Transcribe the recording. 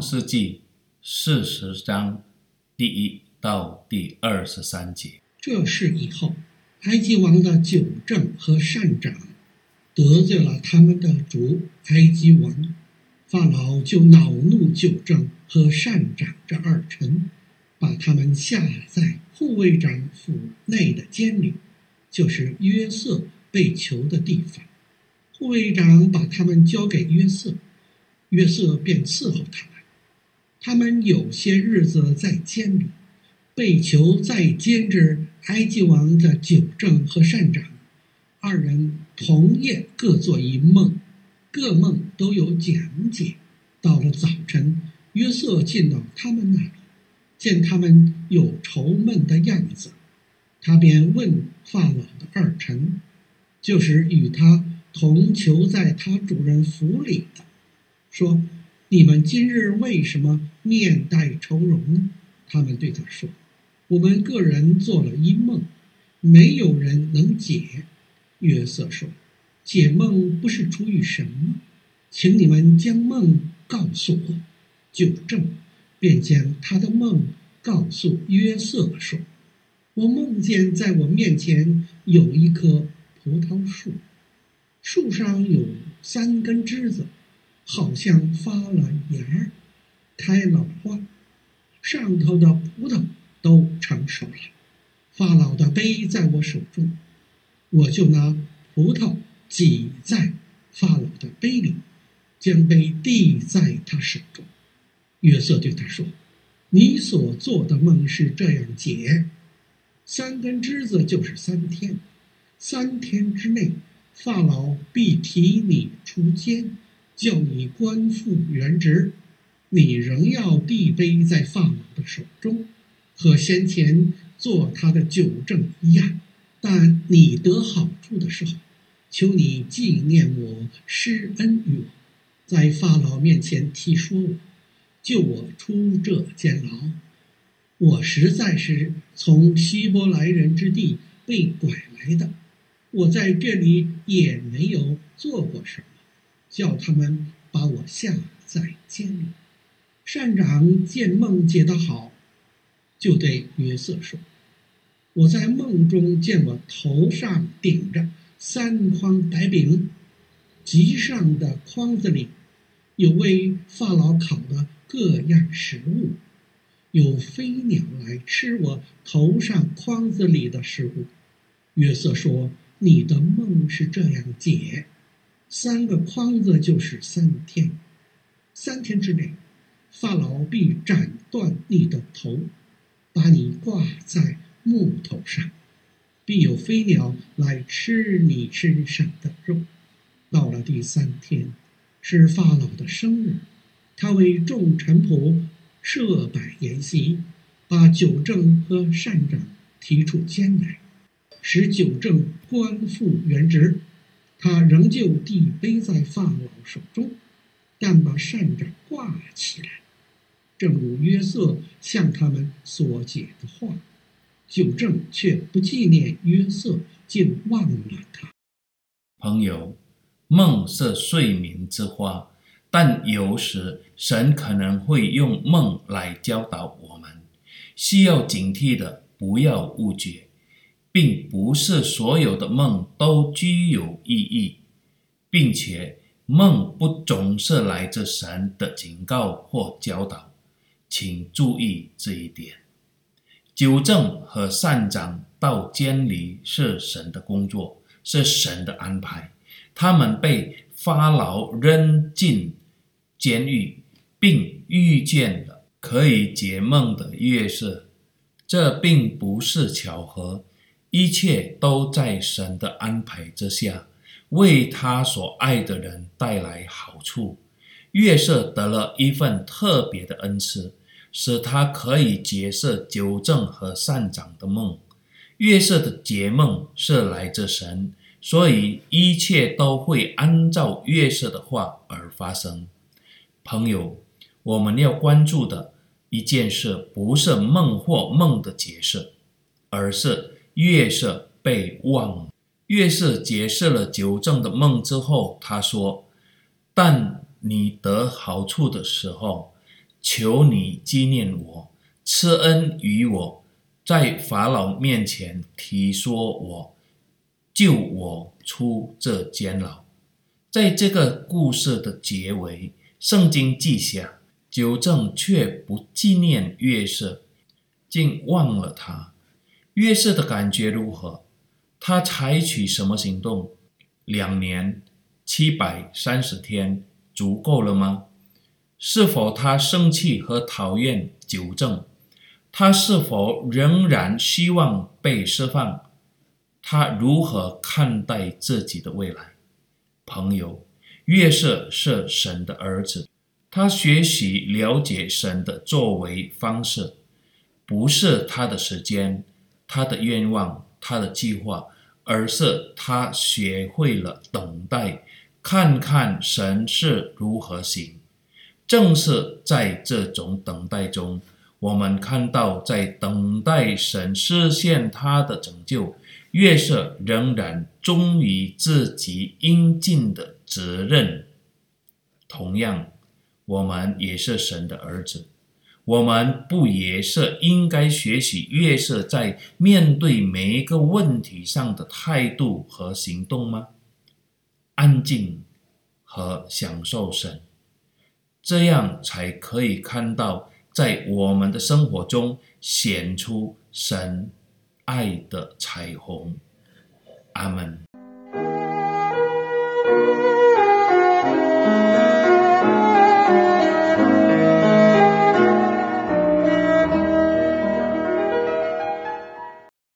世纪四十章第一到第二十三节。这事以后，埃及王的九政和善长得罪了他们的主埃及王，法老就恼怒九政和善长这二臣，把他们下在护卫长府内的监里，就是约瑟被囚的地方。护卫长把他们交给约瑟。约瑟便伺候他们，他们有些日子在监里，被囚在监之埃及王的酒政和善长，二人同夜各做一梦，各梦都有讲解。到了早晨，约瑟进到他们那里，见他们有愁闷的样子，他便问法老的二臣，就是与他同囚在他主人府里的。说：“你们今日为什么面带愁容呢？”他们对他说：“我们个人做了一梦，没有人能解。”约瑟说：“解梦不是出于神吗？请你们将梦告诉我。”酒政便将他的梦告诉约瑟说：“我梦见在我面前有一棵葡萄树，树上有三根枝子。”好像发了芽，开了花，上头的葡萄都成熟了。法老的杯在我手中，我就拿葡萄挤在法老的杯里，将杯递在他手中。约瑟对他说：“你所做的梦是这样解：三根枝子就是三天，三天之内，法老必提你出监。”叫你官复原职，你仍要递杯在法老的手中，和先前做他的酒政一样。但你得好处的时候，求你纪念我，施恩于我，在法老面前提说我，救我出这监牢。我实在是从希伯来人之地被拐来的，我在这里也没有做过什么。叫他们把我下在监里。善长见梦解得好，就对约瑟说：“我在梦中见我头上顶着三筐白饼，极上的筐子里有为法老烤的各样食物，有飞鸟来吃我头上筐子里的食物。”约瑟说：“你的梦是这样解。”三个筐子就是三天，三天之内，法老必斩断你的头，把你挂在木头上，必有飞鸟来吃你身上的肉。到了第三天，是法老的生日，他为众臣仆设摆筵席，把九正和善长提出监来，使九正官复原职。他仍旧递杯在法老手中，但把膳长挂起来，正如约瑟向他们所解的话。九正却不纪念约瑟，竟忘了他。朋友，梦是睡眠之花，但有时神可能会用梦来教导我们，需要警惕的，不要误解。并不是所有的梦都具有意义，并且梦不总是来自神的警告或教导，请注意这一点。纠正和善长到监里是神的工作，是神的安排。他们被发牢扔进监狱，并遇见了可以解梦的月色，这并不是巧合。一切都在神的安排之下，为他所爱的人带来好处。月色得了一份特别的恩赐，使他可以解释纠正和善长的梦。月色的解梦是来自神，所以一切都会按照月色的话而发生。朋友，我们要关注的一件事，不是梦或梦的解释，而是。月色被忘了。约瑟解释了九正的梦之后，他说：“但你得好处的时候，求你纪念我，赐恩于我，在法老面前提说我，救我出这监牢。在这个故事的结尾，圣经记下，九正却不纪念月色，竟忘了他。约瑟的感觉如何？他采取什么行动？两年七百三十天足够了吗？是否他生气和讨厌纠正？他是否仍然希望被释放？他如何看待自己的未来？朋友，约瑟是神的儿子，他学习了解神的作为方式，不是他的时间、他的愿望、他的计划，而是他学会了等待，看看神是如何行。正是在这种等待中，我们看到，在等待神实现他的拯救，约瑟仍然忠于自己应尽的责任。同样，我们也是神的儿子，我们不也是应该学习约瑟在面对每一个问题上的态度和行动吗？安静和享受神。这样才可以看到，在我们的生活中显出神爱的彩虹。阿门。